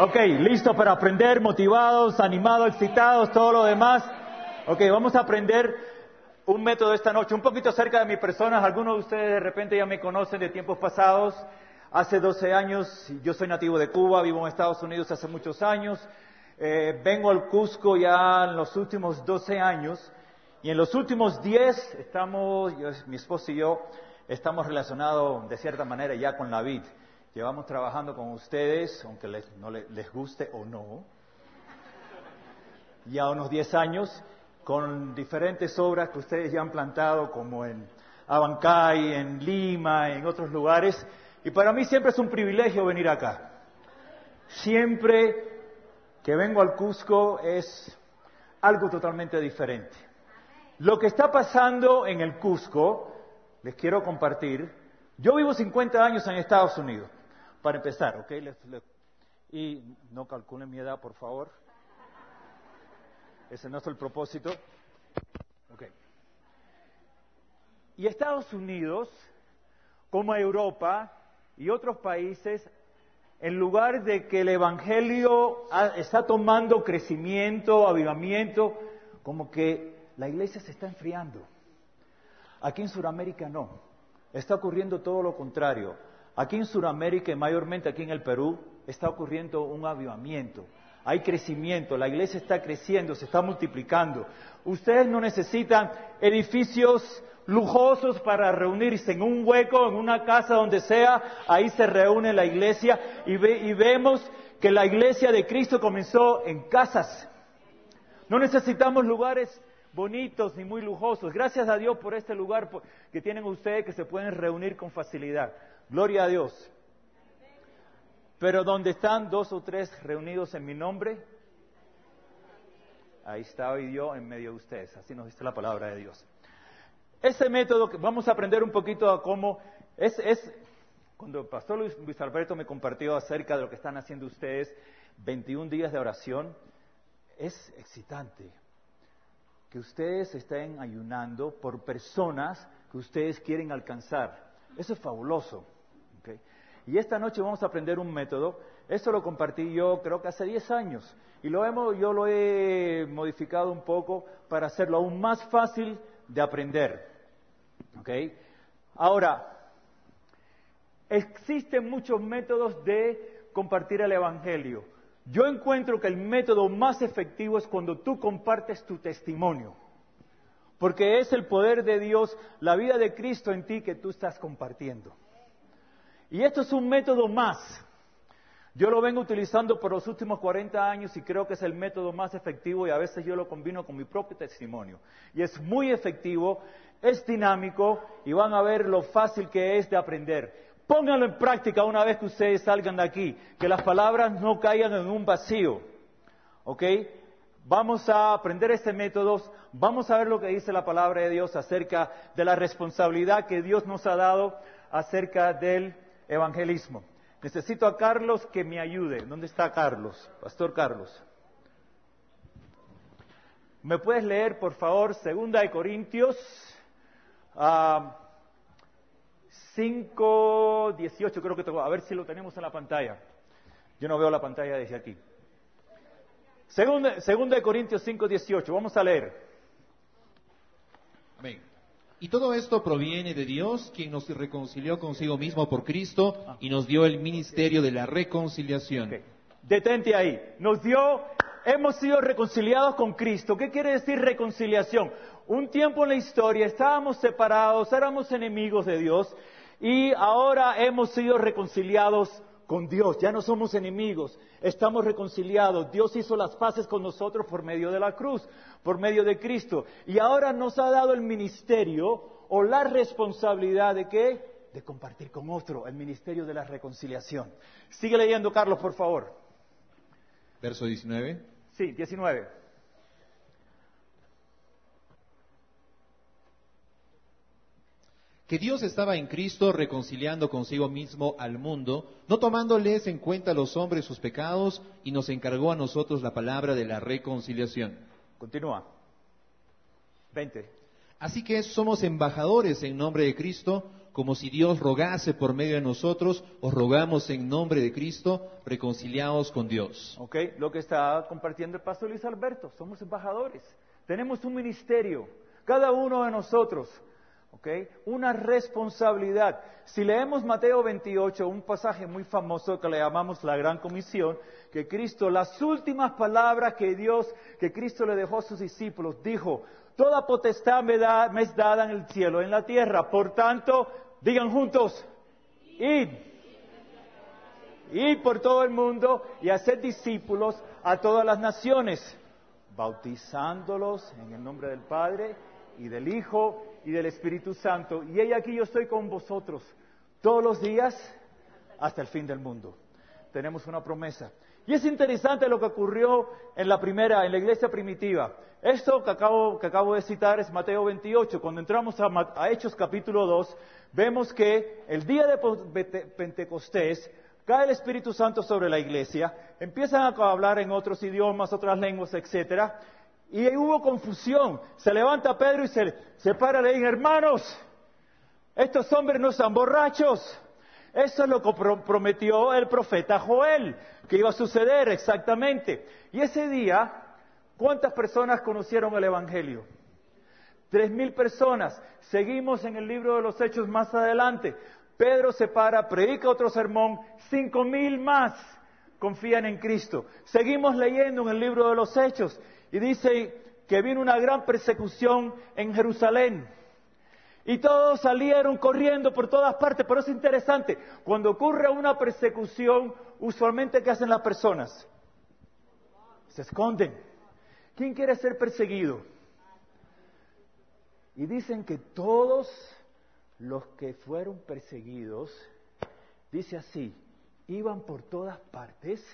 Ok, listo para aprender, motivados, animados, excitados, todo lo demás. Ok, vamos a aprender un método esta noche, un poquito acerca de mi persona. Algunos de ustedes de repente ya me conocen de tiempos pasados. Hace 12 años, yo soy nativo de Cuba, vivo en Estados Unidos hace muchos años. Eh, vengo al Cusco ya en los últimos 12 años. Y en los últimos 10 estamos, mi esposo y yo, estamos relacionados de cierta manera ya con la vid. Llevamos trabajando con ustedes, aunque les, no les, guste o no, ya unos 10 años, con diferentes obras que ustedes ya han plantado, como en Abancay, en Lima, en otros lugares. Y para mí siempre es un privilegio venir acá. Siempre que vengo al Cusco es algo totalmente diferente. Lo que está pasando en el Cusco, les quiero compartir. Yo vivo 50 años en Estados Unidos para empezar, ¿ok? y no calculen mi edad, por favor. Ese no es el propósito. Ok. Y Estados Unidos, como Europa y otros países, en lugar de que el Evangelio está tomando crecimiento, avivamiento, como que la iglesia se está enfriando. Aquí en Sudamérica no. Está ocurriendo todo lo contrario. Aquí en Sudamérica y mayormente aquí en el Perú está ocurriendo un avivamiento. Hay crecimiento, la iglesia está creciendo, se está multiplicando. Ustedes no necesitan edificios lujosos para reunirse en un hueco, en una casa, donde sea. Ahí se reúne la iglesia y, y vemos que la iglesia de Cristo comenzó en casas. No necesitamos lugares bonitos ni muy lujosos. Gracias a Dios por este lugar que tienen ustedes que se pueden reunir con facilidad. Gloria a Dios. Pero donde están dos o tres reunidos en mi nombre, ahí estaba yo en medio de ustedes. Así nos dice la palabra de Dios. Ese método que vamos a aprender un poquito a cómo es, es cuando el pastor Luis, Luis, Alberto me compartió acerca de lo que están haciendo ustedes, 21 días de oración, es excitante que ustedes estén ayunando por personas que ustedes quieren alcanzar. Eso es fabuloso. Y esta noche vamos a aprender un método. Esto lo compartí yo creo que hace 10 años. Y lo hemos, yo lo he modificado un poco para hacerlo aún más fácil de aprender. Ahora, existen muchos métodos de compartir el Evangelio. Yo encuentro que el método más efectivo es cuando tú compartes tu testimonio. Porque es el poder de Dios, la vida de Cristo en ti que tú estás compartiendo. Y esto es un método más. Yo lo vengo utilizando por los últimos 40 años y creo que es el método más efectivo y a veces yo lo combino con mi propio testimonio. Y es muy efectivo, es dinámico y van a ver lo fácil que es de aprender. Pónganlo en práctica una vez que ustedes salgan de aquí, que las palabras no caigan en un vacío. ¿Ok? Vamos a aprender este método, vamos a ver lo que dice la palabra de Dios acerca de la responsabilidad que Dios nos ha dado acerca del evangelismo. Necesito a Carlos que me ayude. ¿Dónde está Carlos? Pastor Carlos. ¿Me puedes leer, por favor, Segunda de Corintios 5, 18, creo que tengo. A ver si lo tenemos en la pantalla. Yo no veo la pantalla desde aquí. Segunda, segunda de Corintios 5, 18. Vamos a leer. Amén. Y todo esto proviene de Dios, quien nos reconcilió consigo mismo por Cristo y nos dio el ministerio de la reconciliación. Detente ahí. Nos dio, hemos sido reconciliados con Cristo. ¿Qué quiere decir reconciliación? Un tiempo en la historia estábamos separados, éramos enemigos de Dios y ahora hemos sido reconciliados con Dios, ya no somos enemigos, estamos reconciliados. Dios hizo las paces con nosotros por medio de la cruz, por medio de Cristo. Y ahora nos ha dado el ministerio o la responsabilidad de qué? De compartir con otro el ministerio de la reconciliación. Sigue leyendo, Carlos, por favor. Verso 19. Sí, 19. Que Dios estaba en Cristo reconciliando consigo mismo al mundo, no tomándoles en cuenta a los hombres sus pecados, y nos encargó a nosotros la palabra de la reconciliación. Continúa. 20. Así que somos embajadores en nombre de Cristo, como si Dios rogase por medio de nosotros, os rogamos en nombre de Cristo, reconciliados con Dios. ¿Ok? Lo que está compartiendo el pastor Luis Alberto, somos embajadores, tenemos un ministerio, cada uno de nosotros, ¿ok? Una responsabilidad. Si leemos Mateo 28, un pasaje muy famoso que le llamamos la Gran Comisión, que Cristo, las últimas palabras que Dios, que Cristo le dejó a sus discípulos, dijo, Toda potestad me, es dada en el cielo, en la tierra. Por tanto, digan juntos, id. Id por todo el mundo y hacer discípulos a todas las naciones, bautizándolos en el nombre del Padre y del Hijo y del Espíritu Santo. Y he aquí yo estoy con vosotros todos los días hasta el fin del mundo. Tenemos una promesa. Y es interesante lo que ocurrió en la primera, en la iglesia primitiva. Esto que acabo, de citar es Mateo 28. Cuando entramos a, a Hechos capítulo 2, vemos que el día de Pentecostés cae el Espíritu Santo sobre la iglesia, empiezan a hablar en otros idiomas, otras lenguas, etcétera, y hubo confusión. Se levanta Pedro y se, se para le dice, hermanos, estos hombres no están borrachos. Eso es lo que prometió el profeta Joel, que iba a suceder exactamente. Y ese día, ¿cuántas personas conocieron el Evangelio? Tres mil personas. Seguimos en el libro de los Hechos más adelante. Pedro se para, predica otro sermón, cinco mil más confían en Cristo. Seguimos leyendo en el libro de los Hechos y dice que vino una gran persecución en Jerusalén. Y todos salieron corriendo por todas partes, pero es interesante, cuando ocurre una persecución, usualmente ¿qué hacen las personas? Se esconden. ¿Quién quiere ser perseguido? Y dicen que todos los que fueron perseguidos, dice así, iban por todas partes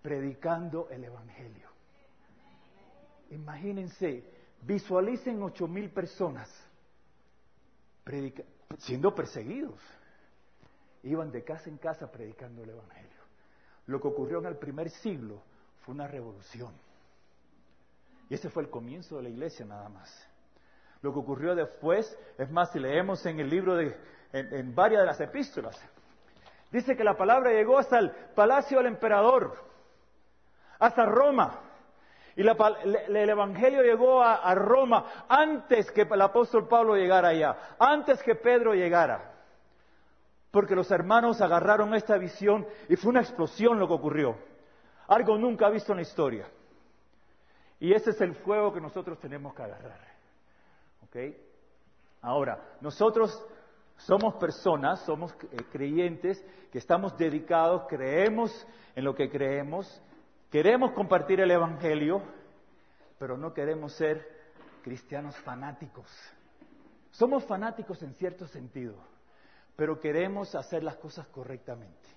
predicando el Evangelio. Imagínense, visualicen ocho mil personas siendo perseguidos. Iban de casa en casa predicando el Evangelio. Lo que ocurrió en el primer siglo fue una revolución. Y ese fue el comienzo de la iglesia nada más. Lo que ocurrió después, es más, si leemos en el libro de, en varias de las epístolas, dice que la palabra llegó hasta el palacio del emperador, hasta Roma. Y el Evangelio llegó a, Roma antes que el apóstol Pablo llegara allá, antes que Pedro llegara. Porque los hermanos agarraron esta visión y fue una explosión lo que ocurrió. Algo nunca visto en la historia. Y ese es el fuego que nosotros tenemos que agarrar. ¿Ok? Ahora, nosotros somos personas, somos eh, creyentes que estamos dedicados, creemos en lo que creemos Queremos compartir el Evangelio, pero no queremos ser cristianos fanáticos. Somos fanáticos en cierto sentido, pero queremos hacer las cosas correctamente.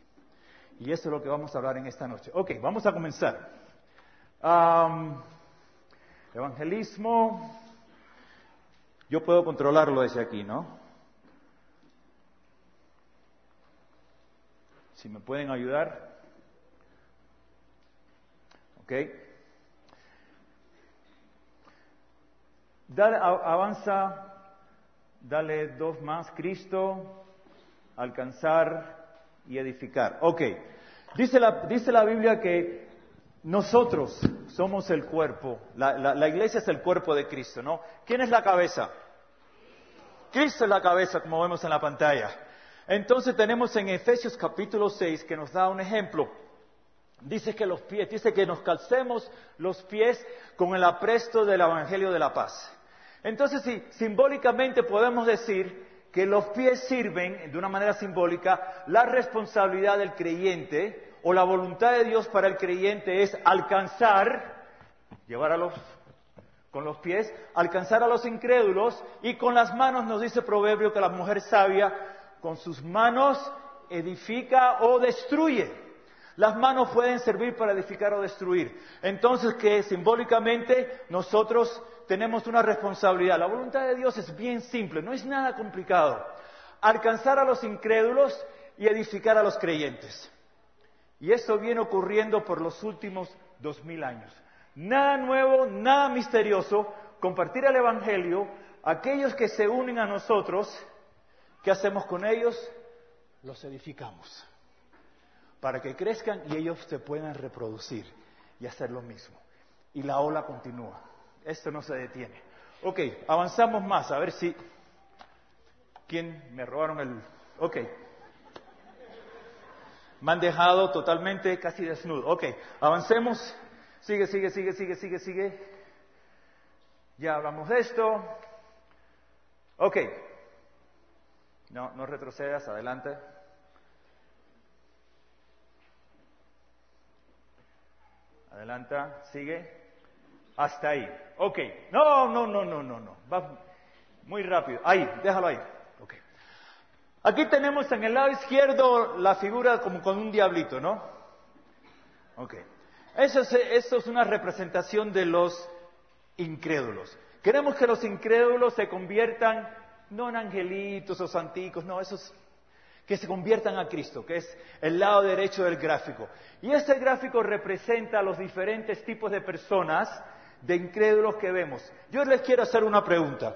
Y eso es lo que vamos a hablar en esta noche. Ok, vamos a comenzar. evangelismo. Yo puedo controlarlo desde aquí, ¿no? Si me pueden ayudar. Dale, avanza, dale dos más, Cristo, alcanzar y edificar. Ok, dice la, dice la Biblia que nosotros somos el cuerpo, la, la iglesia es el cuerpo de Cristo, ¿no? ¿Quién es la cabeza? Cristo es la cabeza, como vemos en la pantalla. Entonces tenemos en Efesios capítulo 6 que nos da un ejemplo Dice que los pies, dice que nos calcemos los pies con el apresto del Evangelio de la paz. Entonces, sí, simbólicamente podemos decir que los pies sirven, de una manera simbólica, la responsabilidad del creyente o la voluntad de Dios para el creyente es alcanzar, llevar a los, con los pies, alcanzar a los incrédulos y con las manos nos dice Proverbio que la mujer sabia con sus manos edifica o destruye. Las manos pueden servir para edificar o destruir. Entonces, que simbólicamente nosotros tenemos una responsabilidad. La voluntad de Dios es bien simple, no es nada complicado. Alcanzar a los incrédulos y edificar a los creyentes. Y esto viene ocurriendo por los últimos dos mil años. Nada nuevo, nada misterioso. Compartir el Evangelio, aquellos que se unen a nosotros ¿Qué hacemos con ellos? Los edificamos para que crezcan y ellos se puedan reproducir y hacer lo mismo. Y la ola continúa. Esto no se detiene. Ok, avanzamos más, a ver si... ¿Quién me robaron el...? Ok. Me han dejado totalmente casi desnudo. Ok, avancemos. Sigue, sigue, sigue, sigue, sigue, sigue. Ya hablamos de esto. Ok. No, no retrocedas, adelante. Adelanta, sigue. Hasta ahí. Ok. No, no, no, no, no, no. Va muy rápido. Ahí, déjalo ahí. Ok. Aquí tenemos en el lado izquierdo la figura como con un diablito, ¿no? Ok. Eso es, eso es una representación de los incrédulos. Queremos que los incrédulos se conviertan no en angelitos o santicos, no, esos que se conviertan a Cristo, que es el lado derecho del gráfico. Y este gráfico representa los diferentes tipos de personas, de incrédulos que vemos. Yo les quiero hacer una pregunta.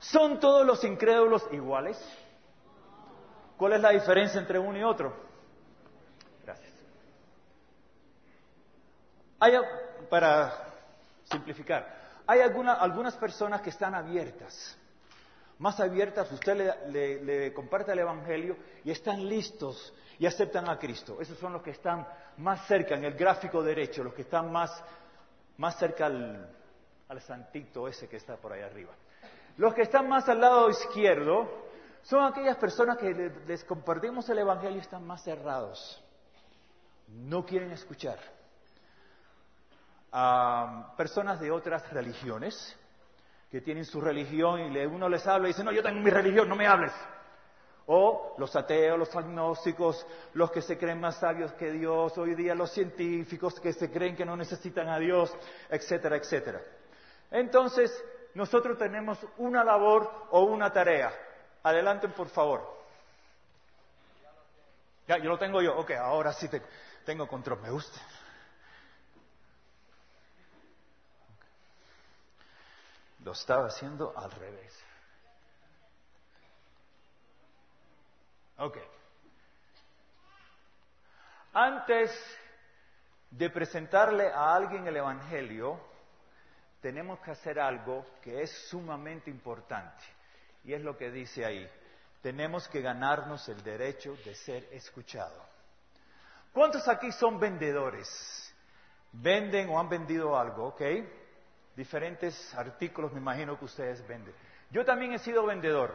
¿Son todos los incrédulos iguales? ¿Cuál es la diferencia entre uno y otro? Gracias. Hay, para simplificar, hay algunas personas que están abiertas más abiertas, usted le, comparte el Evangelio y están listos y aceptan a Cristo. Esos son los que están más cerca, en el gráfico derecho, los que están más, más cerca al, al santito ese que está por ahí arriba. Los que están más al lado izquierdo son aquellas personas que les compartimos el Evangelio y están más cerrados. No quieren escuchar. a personas de otras religiones que tienen su religión y uno les habla y dice, no, yo tengo mi religión, no me hables. O los ateos, los agnósticos, los que se creen más sabios que Dios, hoy día los científicos que se creen que no necesitan a Dios, etcétera, etcétera. Entonces, nosotros tenemos una labor o una tarea. Adelanten, por favor. Ya, yo lo tengo yo. Ok, ahora sí tengo control. Me gusta. Lo estaba haciendo al revés. Ok. Antes de presentarle a alguien el Evangelio, tenemos que hacer algo que es sumamente importante. Y es lo que dice ahí. Tenemos que ganarnos el derecho de ser escuchado. ¿Cuántos aquí son vendedores? Venden o han vendido algo, ¿ok? Diferentes artículos, me imagino que ustedes venden. Yo también he sido vendedor.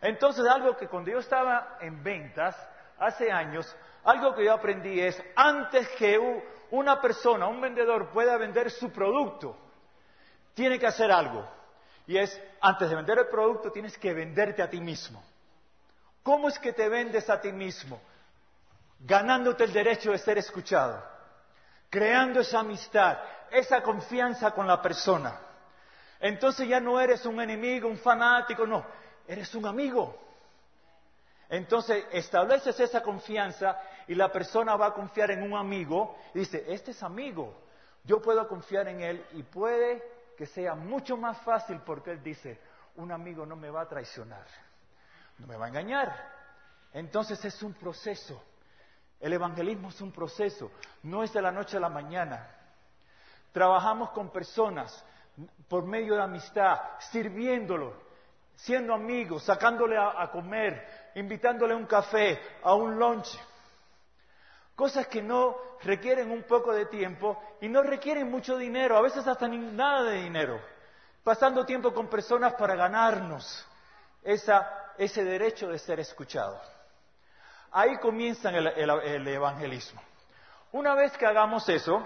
Entonces, algo que cuando yo estaba en ventas, hace años, algo que yo aprendí es, antes que una persona, un vendedor pueda vender su producto, tiene que hacer algo. Y es, antes de vender el producto, tienes que venderte a ti mismo. ¿Cómo es que te vendes a ti mismo? Ganándote el derecho de ser escuchado, creando esa amistad, esa confianza con la persona. Entonces ya no eres un enemigo, un fanático, no, eres un amigo. Entonces estableces esa confianza y la persona va a confiar en un amigo y dice, este es amigo, yo puedo confiar en él y puede que sea mucho más fácil porque él dice, un amigo no me va a traicionar, no me va a engañar. Entonces es un proceso. El evangelismo es un proceso, no es de la noche a la mañana. Trabajamos con personas por medio de amistad, sirviéndolo, siendo amigos, sacándole a, comer, invitándole a un café, a un lunch. Cosas que no requieren un poco de tiempo y no requieren mucho dinero, a veces hasta ni nada de dinero. Pasando tiempo con personas para ganarnos ese derecho de ser escuchados. Ahí comienza el evangelismo. Una vez que hagamos eso,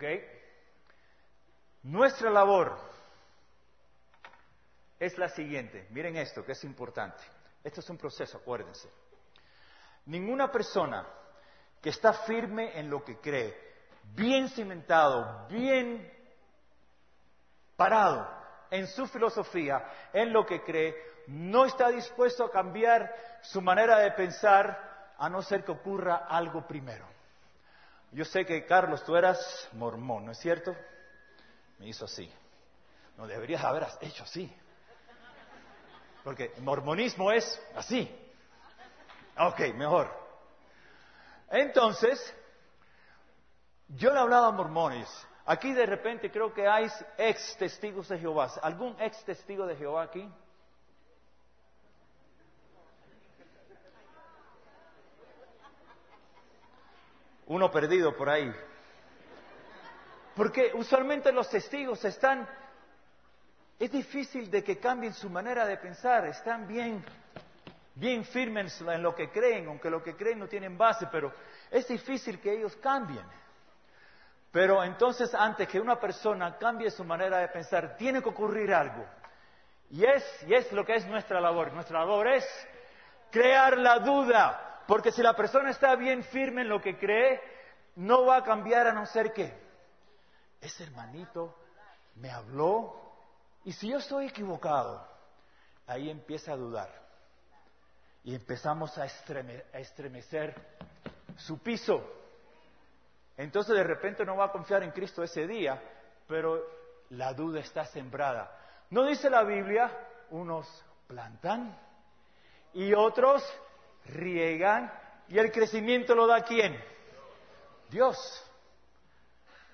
¿Ok? Nuestra labor es la siguiente. Miren esto, que es importante. Esto es un proceso, acuérdense. Ninguna persona que está firme en lo que cree, bien cimentado, bien parado en su filosofía, en lo que cree, no está dispuesto a cambiar su manera de pensar a no ser que ocurra algo primero. yo sé que Carlos, tú eras mormón, ¿no es cierto? Me hizo así. No deberías haber hecho así. Porque mormonismo es así. Ok, mejor. Entonces, yo le hablaba a mormones. Aquí de repente creo que hay ex testigos de Jehová. ¿Algún ex testigo de Jehová aquí? Uno perdido por ahí. Porque usualmente los testigos están, es difícil de que cambien su manera de pensar, están bien, bien firmes en lo que creen, aunque lo que creen no tienen base, pero es difícil que ellos cambien. Pero entonces antes que una persona cambie su manera de pensar, tiene que ocurrir algo. Y es, y es lo que es nuestra labor. Nuestra labor es crear la duda. Porque si la persona está bien firme en lo que cree, no va a cambiar a no ser que ese hermanito me habló. Y si yo estoy equivocado, ahí empieza a dudar. Y empezamos a, a estremecer su piso. Entonces de repente no va a confiar en Cristo ese día, pero la duda está sembrada. ¿No dice la Biblia? Unos plantan y otros riegan y el crecimiento lo da quién? Dios.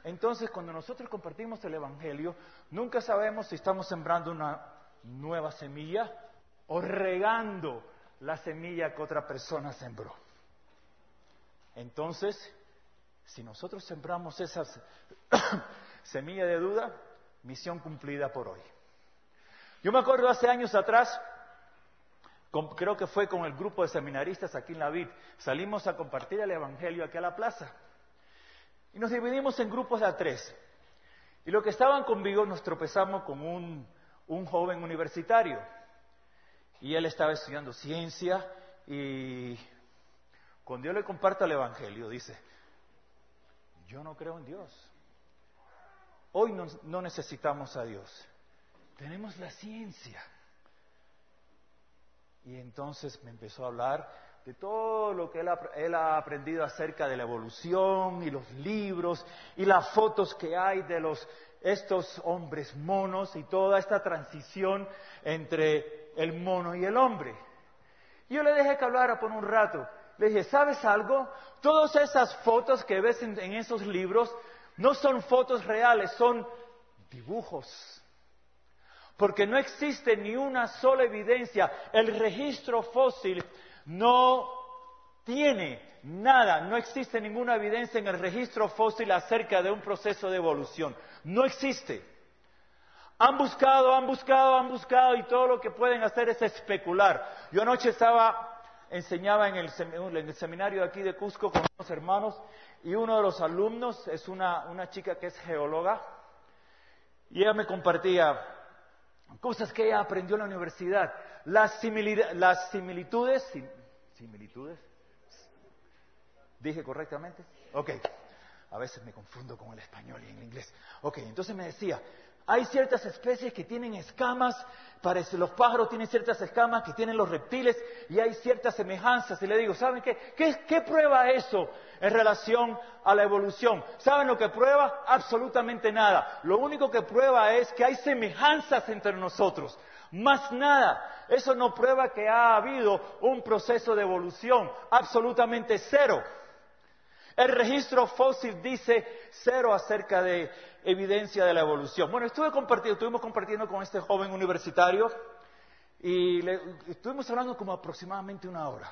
Entonces cuando nosotros compartimos el Evangelio, nunca sabemos si estamos sembrando una nueva semilla o regando la semilla que otra persona sembró. Entonces, si nosotros sembramos esa semilla de duda, misión cumplida por hoy. Yo me acuerdo hace años atrás, creo que fue con el grupo de seminaristas aquí en la VID, salimos a compartir el Evangelio aquí a la plaza. Y nos dividimos en grupos de tres. Y los que estaban conmigo nos tropezamos con un, un joven universitario. Y él estaba estudiando ciencia y cuando yo le comparto el Evangelio, dice, yo no creo en Dios. Hoy no, necesitamos a Dios. Tenemos la ciencia. Y entonces me empezó a hablar de todo lo que él ha, él ha, aprendido acerca de la evolución y los libros y las fotos que hay de los, estos hombres monos y toda esta transición entre el mono y el hombre. Yo le dejé que hablara por un rato le dije, ¿sabes algo? Todas esas fotos que ves en, esos libros no son fotos reales, son dibujos. Porque no existe ni una sola evidencia. El registro fósil no tiene nada, no existe ninguna evidencia en el registro fósil acerca de un proceso de evolución. No existe. Han buscado, han buscado, han buscado y todo lo que pueden hacer es especular. Yo anoche estaba enseñaba en el, seminario de aquí de Cusco con unos hermanos y uno de los alumnos es una, chica que es geóloga y ella me compartía cosas que ella aprendió en la universidad, las, las similitudes, similitudes, dije correctamente, ok, a veces me confundo con el español y el inglés, ok, entonces me decía, hay ciertas especies que tienen escamas, parece, los pájaros tienen ciertas escamas que tienen los reptiles y hay ciertas semejanzas. Y le digo, ¿saben qué? ¿Qué, qué prueba eso en relación a la evolución? ¿Saben lo que prueba? Absolutamente nada. Lo único que prueba es que hay semejanzas entre nosotros. Más nada. Eso no prueba que ha habido un proceso de evolución. Absolutamente cero. El registro fósil dice cero acerca de evidencia de la evolución. Bueno, estuve compartiendo, estuvimos compartiendo con este joven universitario y estuvimos hablando como aproximadamente una hora.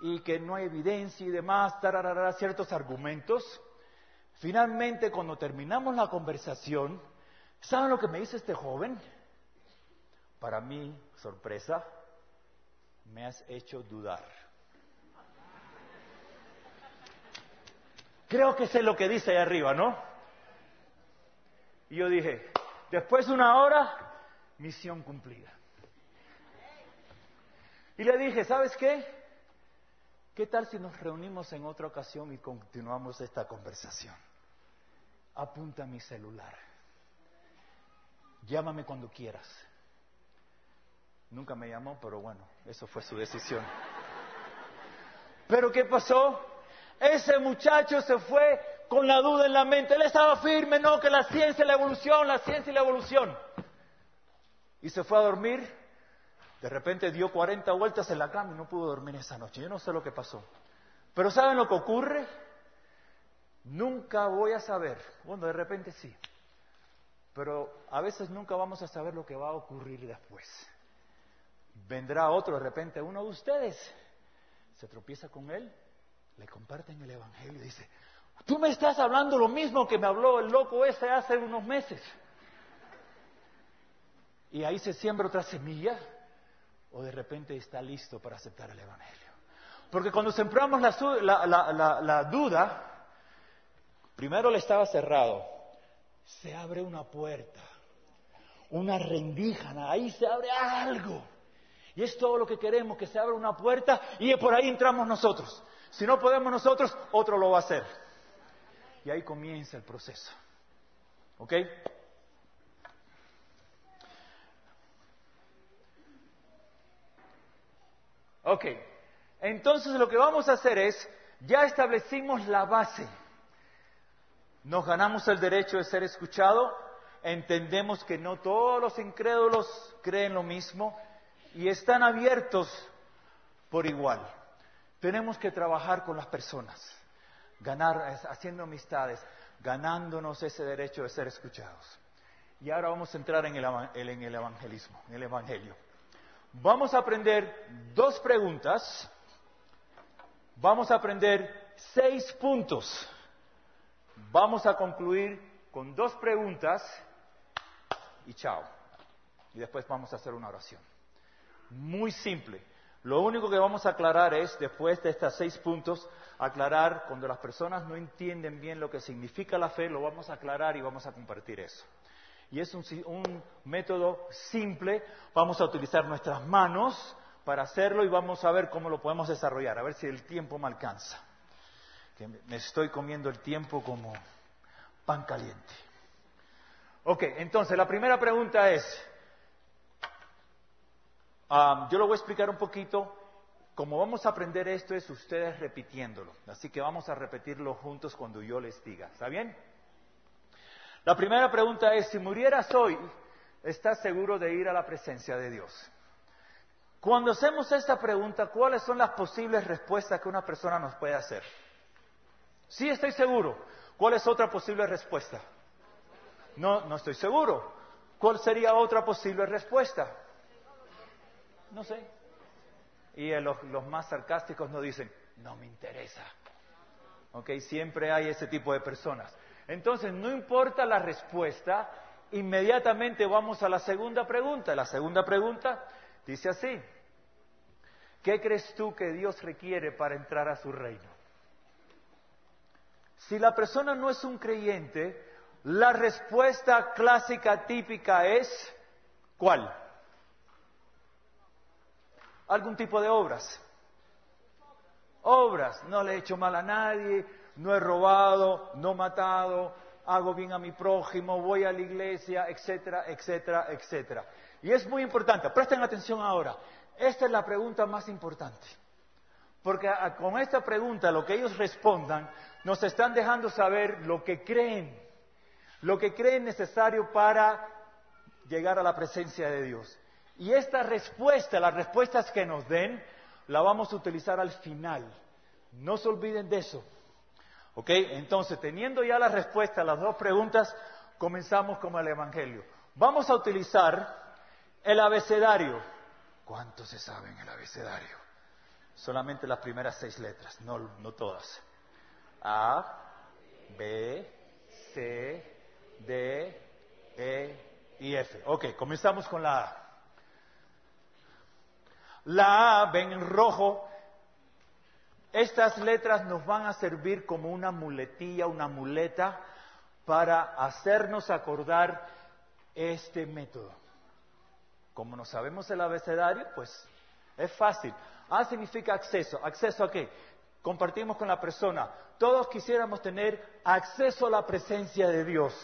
Y que no hay evidencia y demás, tararara, ciertos argumentos. Finalmente, cuando terminamos la conversación, ¿saben lo que me dice este joven? Para mí, sorpresa, me has hecho dudar. Creo que sé lo que dice ahí arriba, ¿no? Y yo dije, después de una hora, misión cumplida. Y le dije, ¿sabes qué? ¿Qué tal si nos reunimos en otra ocasión y continuamos esta conversación? Apunta mi celular. Llámame cuando quieras. Nunca me llamó, pero bueno, eso fue su decisión. Pero ¿qué pasó? Ese muchacho se fue con la duda en la mente. Él estaba firme, no, que la ciencia y la evolución, la ciencia y la evolución. Y se fue a dormir. De repente dio 40 vueltas en la cama y no pudo dormir esa noche. Yo no sé lo que pasó. Pero ¿saben lo que ocurre? Nunca voy a saber. Bueno, de repente sí. Pero a veces nunca vamos a saber lo que va a ocurrir después. Vendrá otro de repente, uno de ustedes, se tropieza con él le comparten el Evangelio y dice, tú me estás hablando lo mismo que me habló el loco ese hace unos meses. Y ahí se siembra otra semilla o de repente está listo para aceptar el Evangelio. Porque cuando sembramos la, duda, primero le estaba cerrado, se abre una puerta, una rendija, ahí se abre algo. Y es todo lo que queremos, que se abra una puerta y por ahí entramos nosotros. Si no podemos nosotros, otro lo va a hacer. Y ahí comienza el proceso. ¿Ok? Ok. Entonces lo que vamos a hacer es, ya establecimos la base. Nos ganamos el derecho de ser escuchado, entendemos que no todos los incrédulos creen lo mismo y están abiertos por igual. Tenemos que trabajar con las personas, ganar, haciendo amistades, ganándonos ese derecho de ser escuchados. Y ahora vamos a entrar en el, evangelismo, en el evangelio. Vamos a aprender dos preguntas, vamos a aprender seis puntos. Vamos a concluir con dos preguntas y chao. Y después vamos a hacer una oración. Muy simple. Lo único que vamos a aclarar es, después de estos seis puntos, aclarar cuando las personas no entienden bien lo que significa la fe, lo vamos a aclarar y vamos a compartir eso. Y es un, método simple, vamos a utilizar nuestras manos para hacerlo y vamos a ver cómo lo podemos desarrollar, a ver si el tiempo me alcanza. Que me estoy comiendo el tiempo como pan caliente. Ok, entonces la primera pregunta es, yo lo voy a explicar un poquito. Como vamos a aprender esto es ustedes repitiéndolo. Así que vamos a repetirlo juntos cuando yo les diga. ¿Está bien? La primera pregunta es, si murieras hoy, ¿estás seguro de ir a la presencia de Dios? Cuando hacemos esta pregunta, ¿cuáles son las posibles respuestas que una persona nos puede hacer? Sí, estoy seguro. ¿Cuál es otra posible respuesta? No, no estoy seguro. ¿Cuál sería otra posible respuesta? No sé. Y los, más sarcásticos no dicen, no me interesa. ¿Ok? Siempre hay ese tipo de personas. Entonces, no importa la respuesta, inmediatamente vamos a la segunda pregunta. La segunda pregunta dice así, ¿qué crees tú que Dios requiere para entrar a su reino? Si la persona no es un creyente, la respuesta clásica típica es, ¿cuál? Algún tipo de obras. Obras, no le he hecho mal a nadie, no he robado, no he matado, hago bien a mi prójimo, voy a la iglesia, etcétera, etcétera, etcétera. Y es muy importante, presten atención ahora, esta es la pregunta más importante. Porque con esta pregunta, lo que ellos respondan, nos están dejando saber lo que creen, lo que creen necesario para llegar a la presencia de Dios. Y esta respuesta, las respuestas que nos den, la vamos a utilizar al final. No se olviden de eso. ¿Ok? Entonces, teniendo ya la respuesta a las dos preguntas, comenzamos con el Evangelio. Vamos a utilizar el abecedario. ¿Cuánto se sabe en el abecedario? Solamente las primeras seis letras, no, no todas. A, B, C, D, E y F. Ok, comenzamos con la A. La A, ven en rojo, estas letras nos van a servir como una muletilla, una muleta para hacernos acordar este método. Como no sabemos el abecedario, pues es fácil. A significa acceso. ¿Acceso a qué? Compartimos con la persona. Todos quisiéramos tener acceso a la presencia de Dios.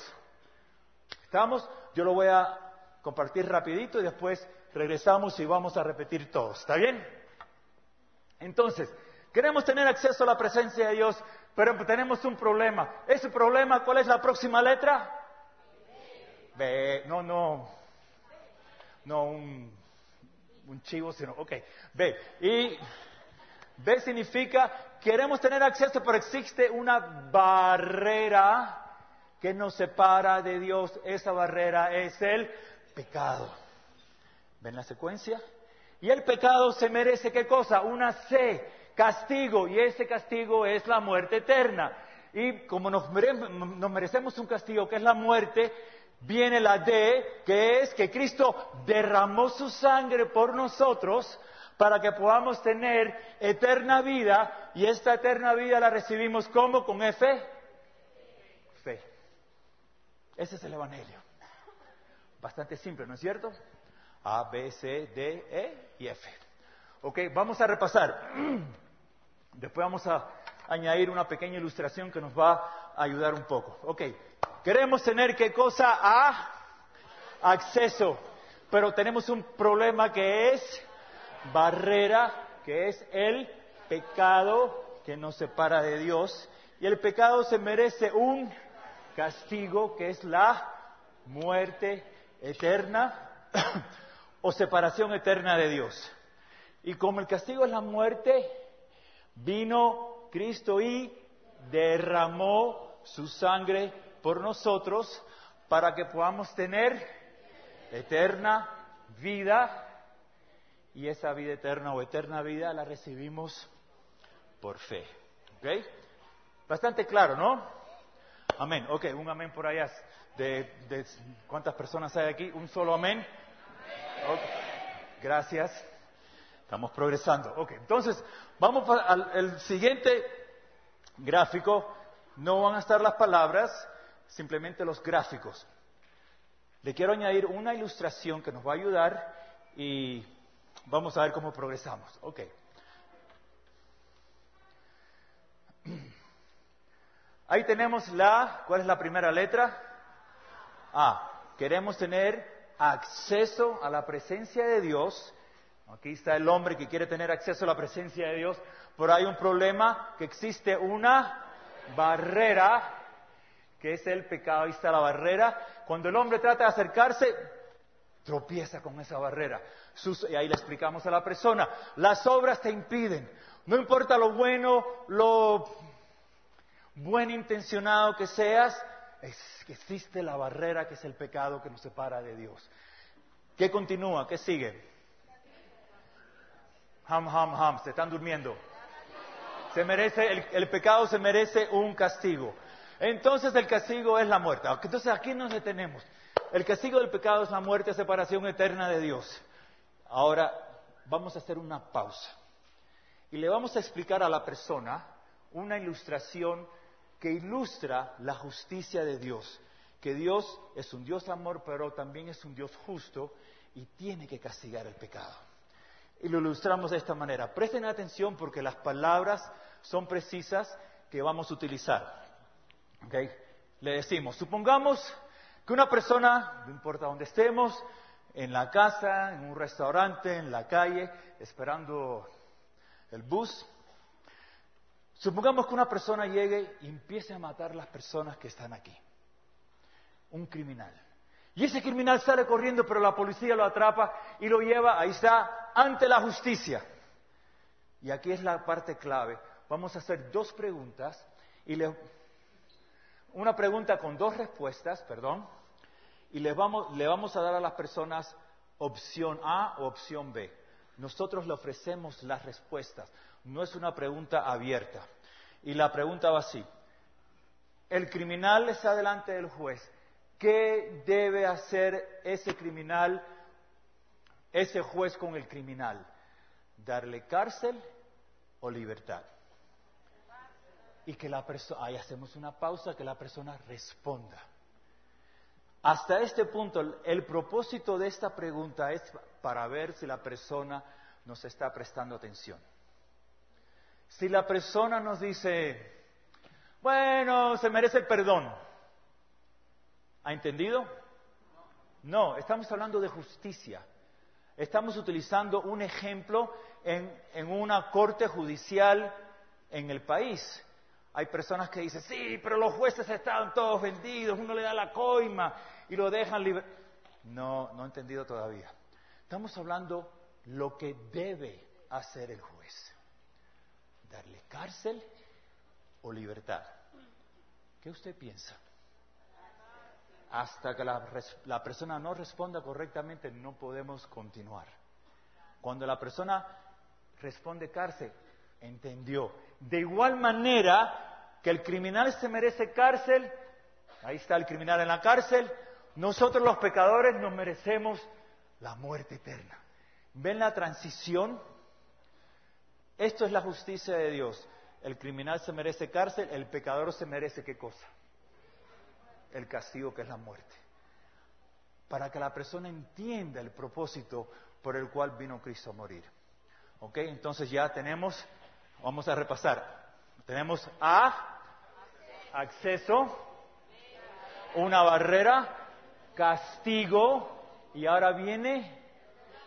¿Estamos? Yo lo voy a compartir rapidito y después regresamos y vamos a repetir todos. ¿Está bien? Entonces, Queremos tener acceso a la presencia de Dios, pero tenemos un problema. ¿Ese problema cuál es la próxima letra? B. No, no. No, un, un chivo, sino. Ok, B. Y B significa queremos tener acceso, pero existe una barrera que nos separa de Dios. Esa barrera es el pecado. ¿Ven la secuencia? Y el pecado se merece qué cosa? Una C, castigo. Y ese castigo es la muerte eterna. Y como nos, merecemos un castigo que es la muerte, viene la D, que es que Cristo derramó su sangre por nosotros para que podamos tener eterna vida y esta eterna vida la recibimos como con F. Fe. Ese es el Evangelio. Bastante simple, ¿no es cierto? A, B, C, D, E y F. Ok, vamos a repasar. Después vamos a añadir una pequeña ilustración que nos va a ayudar un poco. Ok, queremos tener qué cosa a acceso, pero tenemos un problema que es barrera, que es el pecado que nos separa de Dios. Y el pecado se merece un castigo que es la muerte eterna o separación eterna de Dios. Y como el castigo es la muerte, vino Cristo y derramó su sangre por nosotros para que podamos tener eterna vida y esa vida eterna o eterna vida la recibimos por fe. ¿Ok? Bastante claro, ¿no? Amén. Ok, un amén por allá. De, ¿Cuántas personas hay aquí? ¿Un solo amén? Gracias. Estamos progresando. Ok, entonces vamos al siguiente gráfico. No van a estar las palabras, simplemente los gráficos. Le quiero añadir una ilustración que nos va a ayudar y Vamos a ver cómo progresamos. Ok. Ahí tenemos la, ¿cuál es la primera letra? A. Queremos tener acceso a la presencia de Dios. Aquí está el hombre que quiere tener acceso a la presencia de Dios, pero hay un problema que existe una barrera, que es el pecado. Ahí está la barrera. Cuando el hombre trata de acercarse, tropieza con esa barrera y ahí le explicamos a la persona, las obras te impiden. No importa lo bueno, lo buen intencionado que seas, es que existe la barrera que es el pecado que nos separa de Dios. ¿Qué continúa? ¿Qué sigue? Ham, ham, ham, se están durmiendo. Se merece, el, el pecado se merece un castigo. Entonces el castigo es la muerte. Entonces aquí nos detenemos. El castigo del pecado es la muerte, separación eterna de Dios. Ahora vamos a hacer una pausa y le vamos a explicar a la persona una ilustración que ilustra la justicia de Dios, que Dios es un Dios amor, pero también es un Dios justo y tiene que castigar el pecado. Y lo ilustramos de esta manera. Presten atención porque las palabras son precisas que vamos a utilizar. Le decimos, supongamos que una persona, no importa dónde estemos, en la casa, en un restaurante, en la calle, esperando el bus. Supongamos que una persona llegue y empiece a matar las personas que están aquí. Un criminal. Y ese criminal sale corriendo, pero la policía lo atrapa y lo lleva, ahí está, ante la justicia. Y aquí es la parte clave. Vamos a hacer dos preguntas y le, una pregunta con dos respuestas, perdón y le vamos, le vamos a dar a las personas opción A o opción B. Nosotros le ofrecemos las respuestas. No es una pregunta abierta. Y la pregunta va así. El criminal está delante del juez. ¿Qué debe hacer ese criminal, ese juez con el criminal? ¿Darle cárcel o libertad? Y que la persona, ahí hacemos una pausa, que la persona responda. Hasta este punto, el propósito de esta pregunta es para ver si la persona nos está prestando atención. Si la persona nos dice, bueno, se merece el perdón, ¿ha entendido? No, estamos hablando de justicia. Estamos utilizando un ejemplo en, una corte judicial en el país. Hay personas que dicen, sí, pero los jueces estaban todos vendidos, uno le da la coima y lo dejan libre. No, no he entendido todavía. Estamos hablando lo que debe hacer el juez. Darle cárcel o libertad. ¿Qué usted piensa? Hasta que la, la, persona no responda correctamente, no podemos continuar. Cuando la persona responde cárcel, entendió. De igual manera que el criminal se merece cárcel, ahí está el criminal en la cárcel, nosotros los pecadores nos merecemos la muerte eterna. ¿Ven la transición? Esto es la justicia de Dios. El criminal se merece cárcel, el pecador se merece qué cosa? El castigo que es la muerte. Para que la persona entienda el propósito por el cual vino Cristo a morir. ¿Ok? Entonces ya tenemos, vamos a repasar. Tenemos A, acceso, una barrera, castigo y ahora viene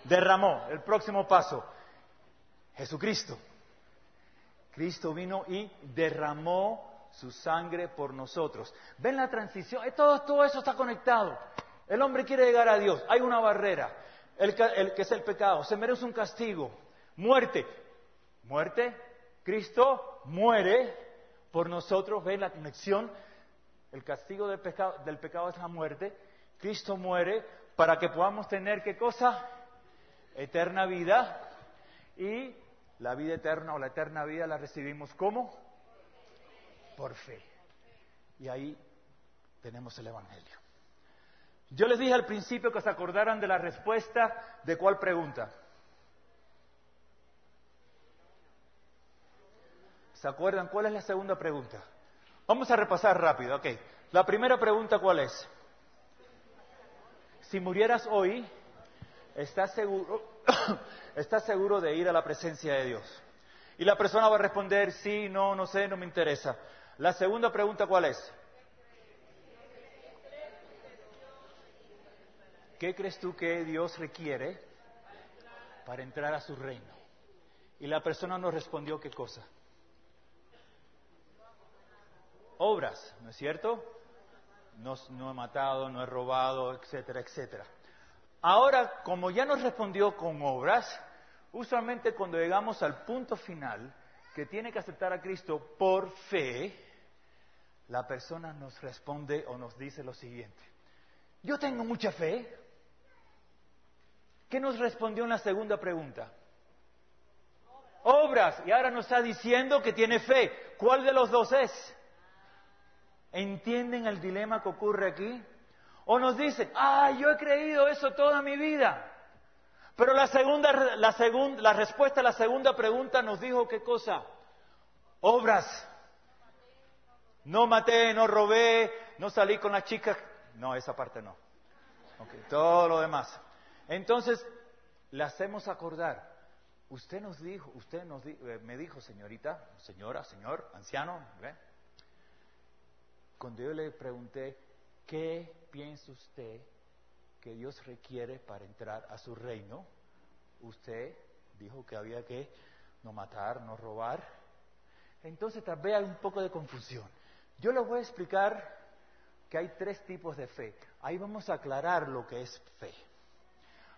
derramó. El próximo paso, Jesucristo. Cristo vino y derramó su sangre por nosotros. ¿Ven la transición? Eh, todo, todo eso está conectado. El hombre quiere llegar a Dios. Hay una barrera, el, que es el pecado. Se merece un castigo. Muerte. Muerte. Cristo muere por nosotros. ¿Ven la conexión? El castigo del pecado, del pecado es la muerte. Cristo muere para que podamos tener qué cosa? Eterna vida. Y la vida eterna o la eterna vida la recibimos ¿cómo? Por fe. Y ahí tenemos el Evangelio. Yo les dije al principio que se acordaran de la respuesta de cuál pregunta. ¿Se acuerdan cuál es la segunda pregunta? Vamos a repasar rápido, ok. La primera pregunta cuál es? si murieras hoy, ¿estás seguro, estás seguro de ir a la presencia de Dios? Y la persona va a responder, sí, no, no sé, no me interesa. La segunda pregunta, ¿cuál es? ¿Qué crees tú que Dios requiere para entrar a su reino? Y la persona nos respondió qué cosa. Obras, ¿no es cierto? no, he matado, no he robado, etcétera, etcétera. Ahora, como ya nos respondió con obras, usualmente cuando llegamos al punto final, que tiene que aceptar a Cristo por fe, la persona nos responde o nos dice lo siguiente. Yo tengo mucha fe. ¿Qué nos respondió en la segunda pregunta? Obras. Y ahora nos está diciendo que tiene fe. ¿Cuál de los dos es? ¿Entienden el dilema que ocurre aquí? O nos dicen, ah, yo he creído eso toda mi vida. Pero la segunda, la segunda, la respuesta a la segunda pregunta nos dijo qué cosa? Obras. No maté, no robé, no salí con la chica. No, esa parte no. todo lo demás. Entonces, le hacemos acordar. Usted nos dijo, usted nos eh, me dijo, señorita, señora, señor, anciano, ¿ve? Cuando yo le pregunté, ¿qué piensa usted que Dios requiere para entrar a su reino? Usted dijo que había que no matar, no robar. Entonces tal vez hay un poco de confusión. Yo les voy a explicar que hay tres tipos de fe. Ahí vamos a aclarar lo que es fe.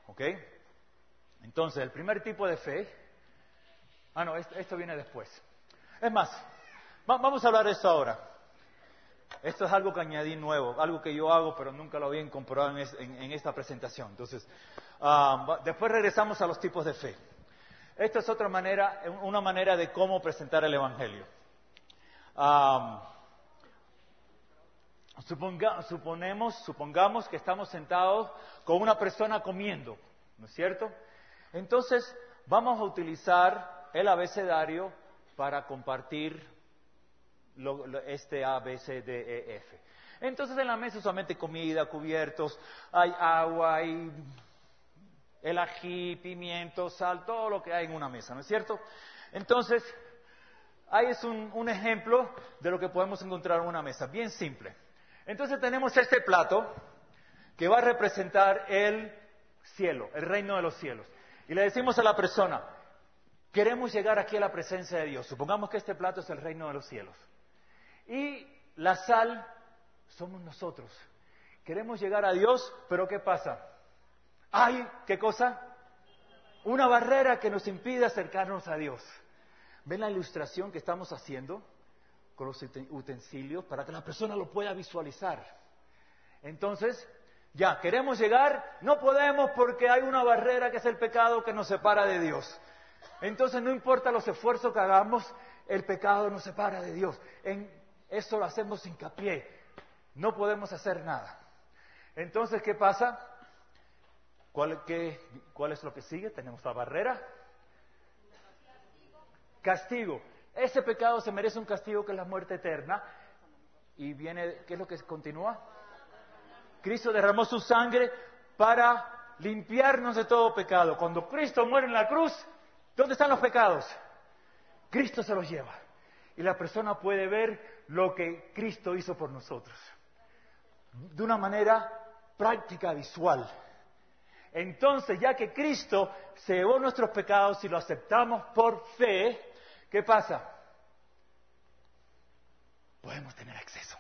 ¿Ok? Entonces, el primer tipo de fe. Ah, no, esto, viene después. Es más, vamos a hablar de esto ahora. Esto es algo que añadí nuevo, algo que yo hago, pero nunca lo había incorporado en, esta presentación. Entonces, ah, después regresamos a los tipos de fe. Esta es otra manera, una manera de cómo presentar el Evangelio. Supongamos que estamos sentados con una persona comiendo, ¿no es cierto? Entonces, vamos a utilizar el abecedario para compartir este A, B, C, D, E, F. Entonces en la mesa solamente comida, cubiertos, hay agua, hay el ají, pimiento, sal, todo lo que hay en una mesa, ¿no es cierto? Entonces, ahí es un, un ejemplo de lo que podemos encontrar en una mesa, bien simple. Entonces tenemos este plato que va a representar el cielo, el reino de los cielos. Y le decimos a la persona, queremos llegar aquí a la presencia de Dios. Supongamos que este plato es el reino de los cielos. Y la sal somos nosotros. Queremos llegar a Dios, pero ¿qué pasa? Hay, ¿qué cosa? Una barrera que nos impide acercarnos a Dios. ¿Ven la ilustración que estamos haciendo con los utensilios para que la persona lo pueda visualizar? Entonces, ya, queremos llegar, no podemos porque hay una barrera que es el pecado que nos separa de Dios. Entonces, no importa los esfuerzos que hagamos, el pecado nos separa de Dios. Eso lo hacemos hincapié. No podemos hacer nada. Entonces, ¿qué pasa? ¿Cuál, ¿Cuál es lo que sigue? Tenemos la barrera. Castigo. Ese pecado se merece un castigo que es la muerte eterna. Y viene, ¿qué es lo que continúa? Cristo derramó su sangre para limpiarnos de todo pecado. Cuando Cristo muere en la cruz, ¿dónde están los pecados? Cristo se los lleva. Y la persona puede ver lo que Cristo hizo por nosotros. De una manera práctica, visual. Entonces, ya que Cristo se llevó nuestros pecados y lo aceptamos por fe, ¿qué pasa? Podemos tener acceso.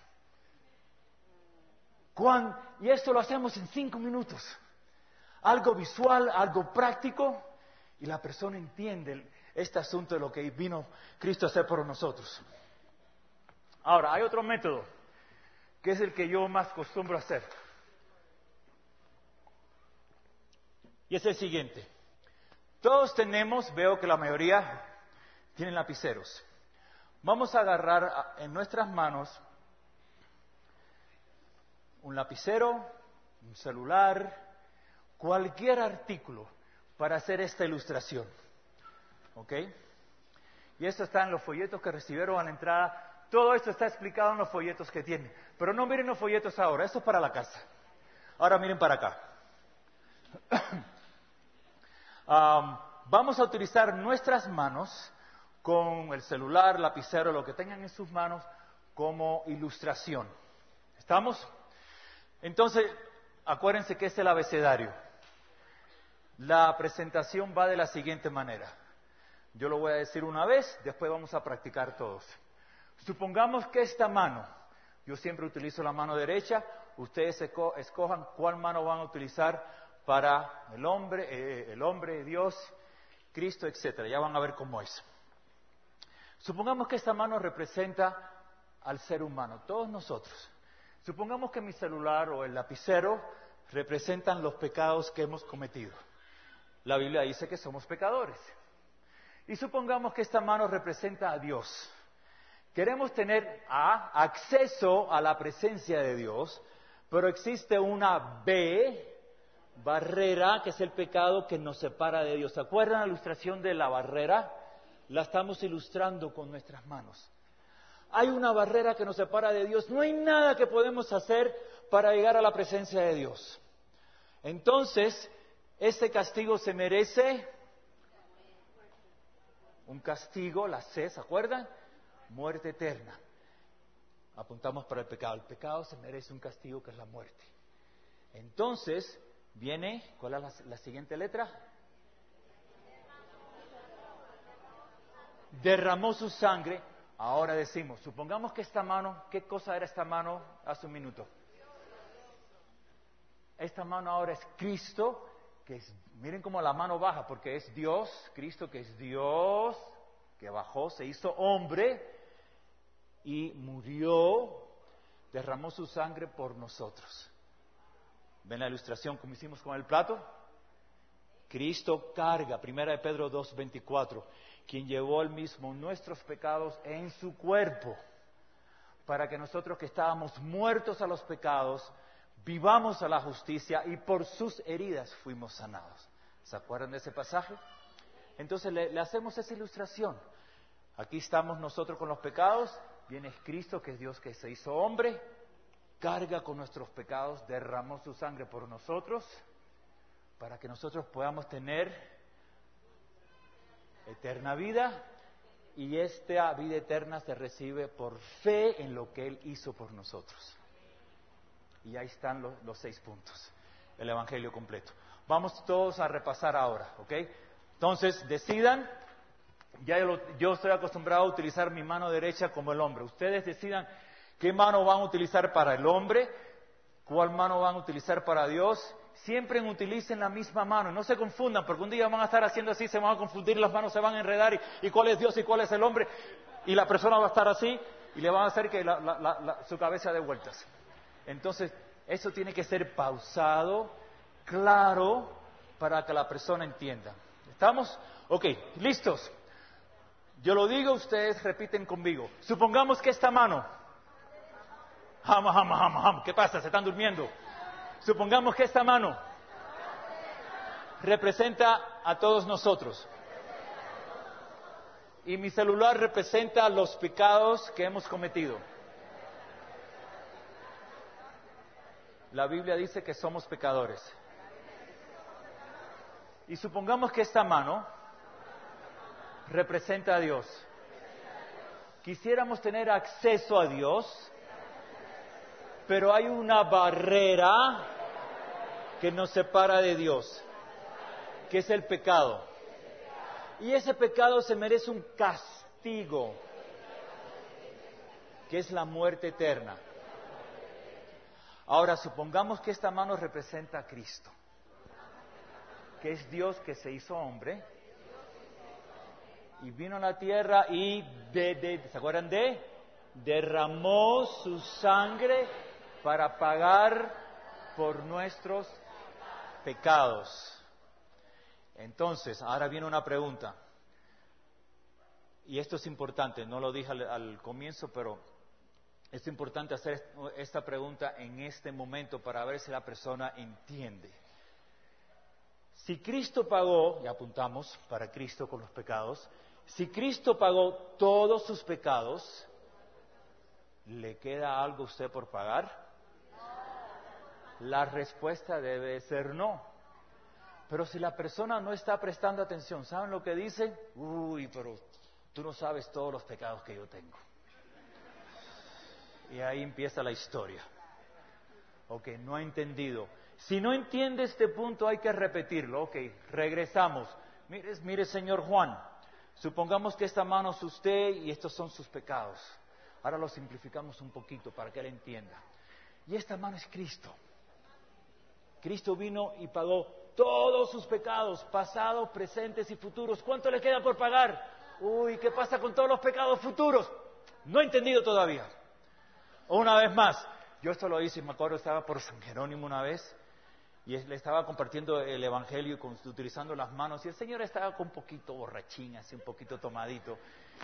Y esto lo hacemos en cinco minutos. Algo visual, algo práctico, y la persona entiende este asunto de lo que vino Cristo a hacer por nosotros. Ahora, hay otro método, que es el que yo más acostumbro a hacer. Y es el siguiente. Todos tenemos, veo que la mayoría tienen lapiceros. Vamos a agarrar en nuestras manos un lapicero, un celular, cualquier artículo para hacer esta ilustración. ¿Ok? Y esto está en los folletos que recibieron a la entrada. Todo esto está explicado en los folletos que tienen. Pero no miren los folletos ahora, esto es para la casa. Ahora miren para acá. vamos a utilizar nuestras manos con el celular, lapicero, lo que tengan en sus manos como ilustración. ¿Estamos? Entonces, acuérdense que es el abecedario. La presentación va de la siguiente manera. Yo lo voy a decir una vez, después vamos a practicar todos. Supongamos que esta mano, yo siempre utilizo la mano derecha, ustedes escojan cuál mano van a utilizar para el hombre, eh, el hombre, Dios, Cristo, etcétera. Ya van a ver cómo es. Supongamos que esta mano representa al ser humano, todos nosotros. Supongamos que mi celular o el lapicero representan los pecados que hemos cometido. La Biblia dice que somos pecadores. Y supongamos que esta mano representa a Dios. Queremos tener A, acceso a la presencia de Dios, pero existe una B, barrera, que es el pecado que nos separa de Dios. ¿Se acuerdan la ilustración de la barrera? La estamos ilustrando con nuestras manos. Hay una barrera que nos separa de Dios. No hay nada que podemos hacer para llegar a la presencia de Dios. Entonces, ese castigo se merece un castigo, la C, ¿se acuerdan? Muerte eterna. Apuntamos para el pecado. El pecado se merece un castigo que es la muerte. Entonces, viene, ¿cuál es la, siguiente letra? Derramó su sangre Ahora decimos, supongamos que esta mano, ¿qué cosa era esta mano hace un minuto? Esta mano ahora es Cristo, que es, miren cómo la mano baja, porque es Dios, Cristo que es Dios, que bajó, se hizo hombre y murió, derramó su sangre por nosotros. ¿Ven la ilustración como hicimos con el plato? Cristo carga, primera de Pedro 2.24 quien llevó él mismo nuestros pecados en su cuerpo, para que nosotros que estábamos muertos a los pecados, vivamos a la justicia y por sus heridas fuimos sanados. ¿Se acuerdan de ese pasaje? Entonces le, hacemos esa ilustración. Aquí estamos nosotros con los pecados, viene Cristo, que es Dios que se hizo hombre, carga con nuestros pecados, derramó su sangre por nosotros, para que nosotros podamos tener eterna vida y esta vida eterna se recibe por fe en lo que Él hizo por nosotros. Y ahí están los, seis puntos, el Evangelio completo. Vamos todos a repasar ahora, ¿ok? Entonces, decidan Ya yo, yo estoy acostumbrado a utilizar mi mano derecha como el hombre. Ustedes decidan qué mano van a utilizar para el hombre, cuál mano van a utilizar para Dios. Siempre utilicen la misma mano, no se confundan, porque un día van a estar haciendo así, se van a confundir, las manos se van a enredar y, cuál es Dios y cuál es el hombre, y la persona va a estar así y le van a hacer que la- la- su cabeza dé vueltas. Entonces, eso tiene que ser pausado, claro, para que la persona entienda. ¿Estamos? Ok, listos. Yo lo digo, ustedes repiten conmigo. Supongamos que esta mano. Jama, jama, jama. ¿Qué pasa? ¿Se están durmiendo? Supongamos que esta mano representa a todos nosotros. Y mi celular representa los pecados que hemos cometido. La Biblia dice que somos pecadores. Y supongamos que esta mano representa a Dios. Quisiéramos tener acceso a Dios, pero hay una barrera que nos separa de Dios, que es el pecado. Y ese pecado se merece un castigo, que es la muerte eterna. Ahora, supongamos que esta mano representa a Cristo, que es Dios que se hizo hombre y vino a la tierra y, de, ¿se acuerdan de? Derramó su sangre para pagar por nuestros pecados. Entonces, ahora viene una pregunta. Y esto es importante, no lo dije al comienzo, pero es importante hacer esta pregunta en este momento para ver si la persona entiende. Si Cristo pagó, y apuntamos para Cristo con los pecados, si Cristo pagó todos sus pecados, ¿le queda algo a usted por pagar? La respuesta debe ser no. Pero si la persona no está prestando atención, ¿saben lo que dice? Uy, pero tú no sabes todos los pecados que yo tengo. Y ahí empieza la historia. Ok, no ha entendido. Si no entiende este punto hay que repetirlo. Ok, regresamos. Mire, mire, señor Juan, supongamos que esta mano es usted y estos son sus pecados. Ahora lo simplificamos un poquito para que él entienda. Y esta mano es Cristo. Cristo vino y pagó todos sus pecados, pasados, presentes y futuros. ¿Cuánto le queda por pagar? Uy, ¿qué pasa con todos los pecados futuros? No he entendido todavía. Una vez más, yo esto lo hice, me acuerdo, estaba por San Jerónimo una vez y le estaba compartiendo el Evangelio con- utilizando las manos y el Señor estaba con un poquito borrachín, así un poquito tomadito.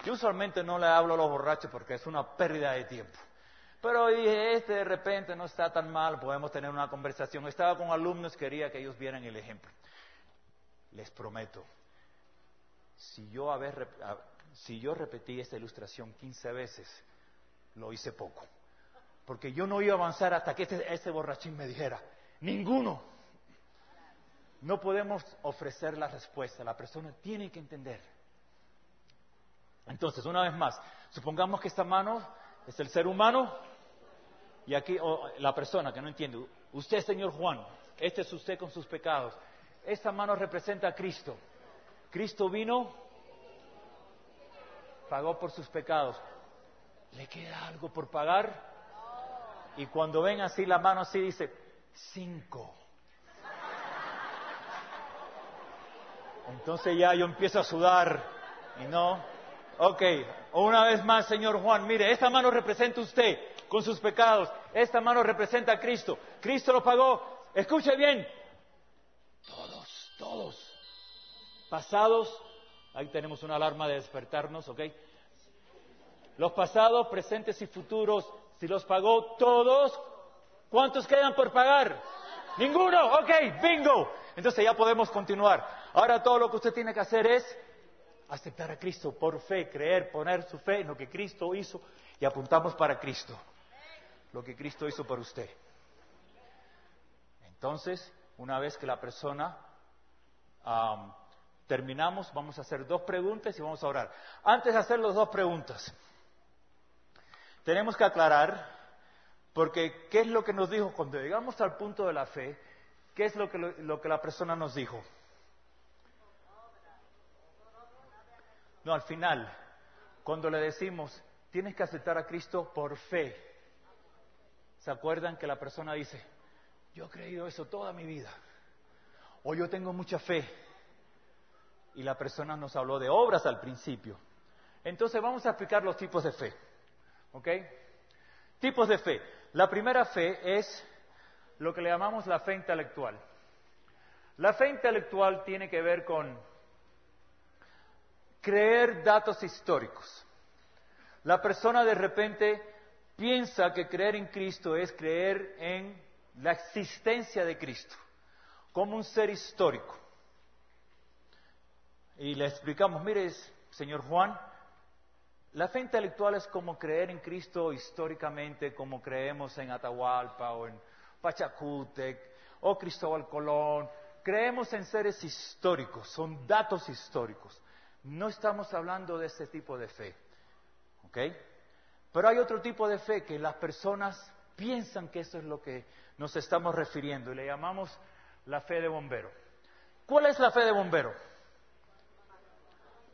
Yo usualmente no le hablo a los borrachos porque es una pérdida de tiempo. Pero dije, este de repente no está tan mal, podemos tener una conversación. Estaba con alumnos, quería que ellos vieran el ejemplo. Les prometo, si yo, si yo repetí esta ilustración 15 veces, lo hice poco. Porque yo no iba a avanzar hasta que este, este borrachín me dijera, ninguno. No podemos ofrecer la respuesta, la persona tiene que entender. Entonces, una vez más, supongamos que esta mano es el ser humano y aquí la persona que no entiende. Usted, señor Juan, este es usted con sus pecados. Esta mano representa a Cristo. Cristo vino, pagó por sus pecados. ¿Le queda algo por pagar? Y cuando ven así la mano así dice, cinco. Entonces ya yo empiezo a sudar y no. Ok, una vez más, señor Juan, mire, esta mano representa a usted con sus pecados. Esta mano representa a Cristo. Cristo lo pagó. Escuche bien. Todos, todos. Pasados, ahí tenemos una alarma de despertarnos, ¿ok? Los pasados, presentes y futuros, si los pagó todos, ¿cuántos quedan por pagar? Ninguno, ok, bingo. Entonces ya podemos continuar. Ahora todo lo que usted tiene que hacer es aceptar a Cristo por fe, creer, poner su fe en lo que Cristo hizo y apuntamos para Cristo. Lo que Cristo hizo por usted. Entonces, una vez que la persona am, terminamos, vamos a hacer dos preguntas y vamos a orar. Antes de hacer las dos preguntas, tenemos que aclarar, porque ¿qué es lo que nos dijo cuando llegamos al punto de la fe? ¿Qué es lo que, lo que la persona nos dijo? No, al final, cuando le decimos, tienes que aceptar a Cristo por fe. ¿Se acuerdan que la persona dice, yo he creído eso toda mi vida? O yo tengo mucha fe. Y la persona nos habló de obras al principio. Entonces vamos a explicar los tipos de fe. ¿Ok? Tipos de fe. La primera fe es lo que le llamamos la fe intelectual. La fe intelectual tiene que ver con creer datos históricos. La persona de repente piensa que creer en Cristo es creer en la existencia de Cristo como un ser histórico. Y le explicamos, mire, señor Juan, la fe intelectual es como creer en Cristo históricamente, como creemos en Atahualpa o en Pachacútec o Cristóbal Colón. Creemos en seres históricos, son datos históricos. No estamos hablando de ese tipo de fe. ¿Ok? Pero hay otro tipo de fe que las personas piensan que eso es lo que nos estamos refiriendo y le llamamos la fe de bombero. ¿Cuál es la fe de bombero?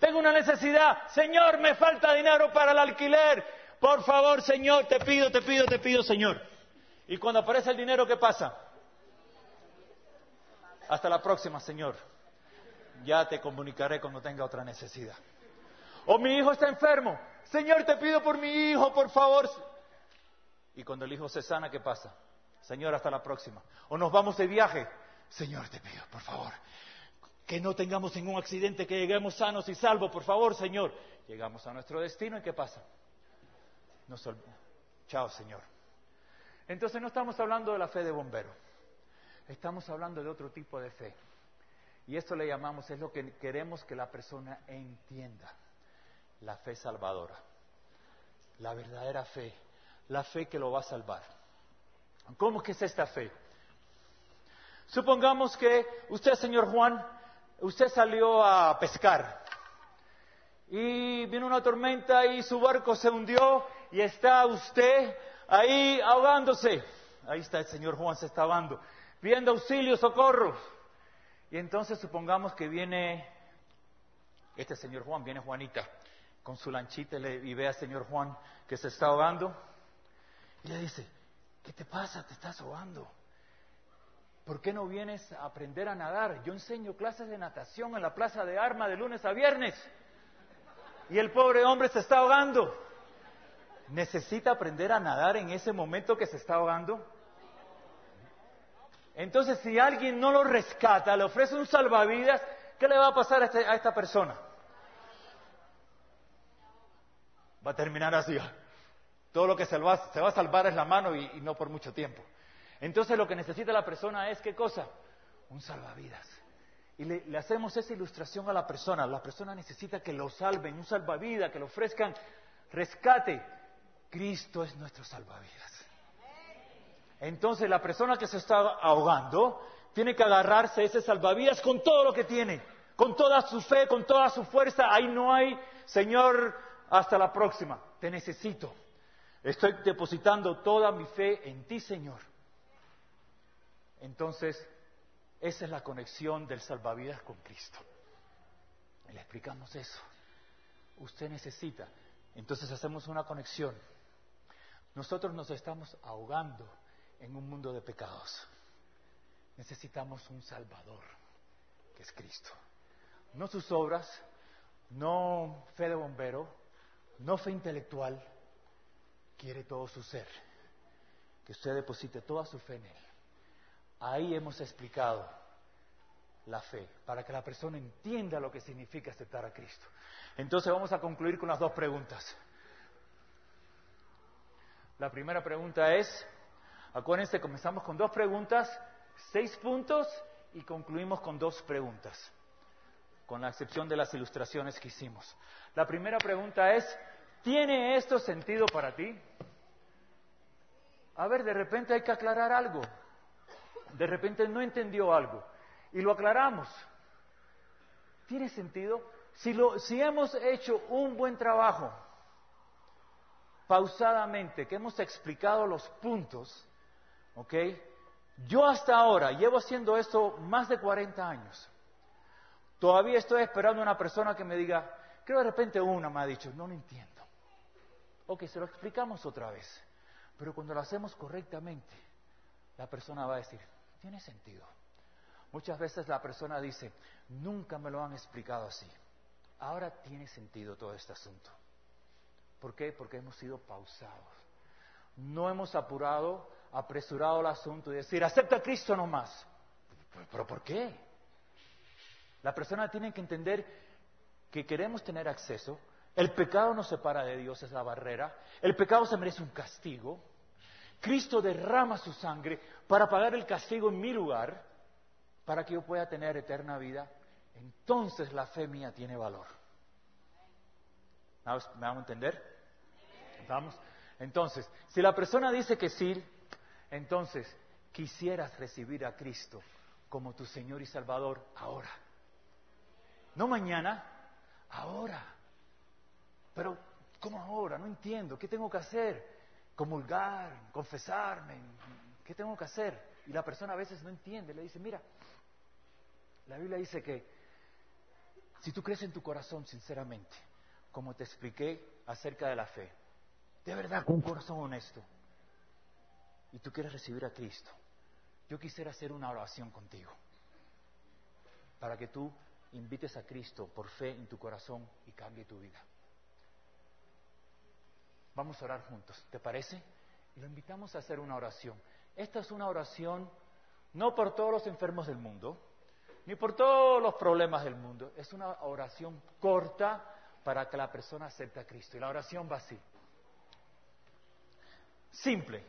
Tengo una necesidad. Señor, me falta dinero para el alquiler. Por favor, Señor, te pido, te pido, te pido, Señor. Y cuando aparece el dinero, ¿qué pasa? Hasta la próxima, Señor. Ya te comunicaré cuando tenga otra necesidad. O mi hijo está enfermo. Señor, te pido por mi hijo, por favor. Y cuando el hijo se sana, ¿qué pasa? Señor, hasta la próxima. O nos vamos de viaje. Señor, te pido, por favor, que no tengamos ningún accidente, que lleguemos sanos y salvos, por favor, Señor. Llegamos a nuestro destino y ¿qué pasa? Nos Chao, Señor. Entonces no estamos hablando de la fe de bombero, estamos hablando de otro tipo de fe. Y esto le llamamos, es lo que queremos que la persona entienda, la fe salvadora, la verdadera fe, la fe que lo va a salvar. ¿Cómo que es esta fe? Supongamos que usted, señor Juan, usted salió a pescar y vino una tormenta y su barco se hundió y está usted ahí ahogándose. Ahí está el señor Juan, se está ahogando, pidiendo auxilio, socorro. Y entonces supongamos que viene este señor Juan, viene Juanita con su lanchita y ve al señor Juan que se está ahogando y le dice, ¿qué te pasa? Te estás ahogando. ¿Por qué no vienes a aprender a nadar? Yo enseño clases de natación en la plaza de armas de lunes a viernes. Y el pobre hombre se está ahogando. ¿Necesita aprender a nadar en ese momento que se está ahogando? Entonces, si alguien no lo rescata, le ofrece un salvavidas, ¿qué le va a pasar a, este, esta persona? Va a terminar así. Todo lo que se, va, a salvar es la mano y no por mucho tiempo. Entonces lo que necesita la persona es qué cosa? Un salvavidas. Y le, hacemos esa ilustración a la persona. La persona necesita que lo salven, un salvavidas, que le ofrezcan rescate. Cristo es nuestro salvavidas. Entonces la persona que se está ahogando tiene que agarrarse a ese salvavidas con todo lo que tiene, con toda su fe, con toda su fuerza. Ahí no hay, Señor, hasta la próxima. Te necesito. Estoy depositando toda mi fe en ti, Señor. Entonces, esa es la conexión del salvavidas con Cristo. le explicamos eso. Usted necesita. Entonces hacemos una conexión. Nosotros nos estamos ahogando en un mundo de pecados. Necesitamos un Salvador, que es Cristo. No sus obras, no fe de bombero, no fe intelectual. Quiere todo su ser. Que usted deposite toda su fe en Él. Ahí hemos explicado la fe, para que la persona entienda lo que significa aceptar a Cristo. Entonces vamos a concluir con las dos preguntas. La primera pregunta es, acuérdense, comenzamos con dos preguntas, seis puntos y concluimos con dos preguntas, con la excepción de las ilustraciones que hicimos. La primera pregunta es, ¿tiene esto sentido para ti? A ver, de repente hay que aclarar algo de repente no entendió algo y lo aclaramos. ¿Tiene sentido? Si, lo, si hemos hecho un buen trabajo, pausadamente, que hemos explicado los puntos, ¿ok? Yo hasta ahora llevo haciendo esto más de 40 años. Todavía estoy esperando a una persona que me diga, que de repente una me ha dicho, no lo entiendo. Ok, se lo explicamos otra vez. Pero cuando lo hacemos correctamente, la persona va a decir, tiene sentido. Muchas veces la persona dice, nunca me lo han explicado así. Ahora tiene sentido todo este asunto. ¿Por qué? Porque hemos sido pausados. No hemos apurado, apresurado el asunto y decir, acepta a Cristo nomás. ¿Pero por qué? La persona tiene que entender que queremos tener acceso. El pecado nos separa de Dios, es la barrera. El pecado se merece un castigo. Cristo derrama su sangre para pagar el castigo en mi lugar, para que yo pueda tener eterna vida. Entonces la fe mía tiene valor. ¿Me vamos a entender? ¿Vamos? Entonces, si la persona dice que sí, entonces quisieras recibir a Cristo como tu Señor y Salvador ahora. No mañana, ahora. Pero, ¿cómo ahora? No entiendo. ¿Qué tengo que hacer? Comulgar, confesarme. ¿Qué tengo que hacer? Y la persona a veces no entiende. Le dice, mira, la Biblia dice que si tú crees en tu corazón sinceramente, como te expliqué acerca de la fe, de verdad, con un corazón honesto, y tú quieres recibir a Cristo, yo quisiera hacer una oración contigo, para que tú invites a Cristo por fe en tu corazón y cambie tu vida. Vamos a orar juntos, ¿te parece? Y lo invitamos a hacer una oración. Esta es una oración no por todos los enfermos del mundo, ni por todos los problemas del mundo. Es una oración corta para que la persona acepte a Cristo. Y la oración va así. Simple.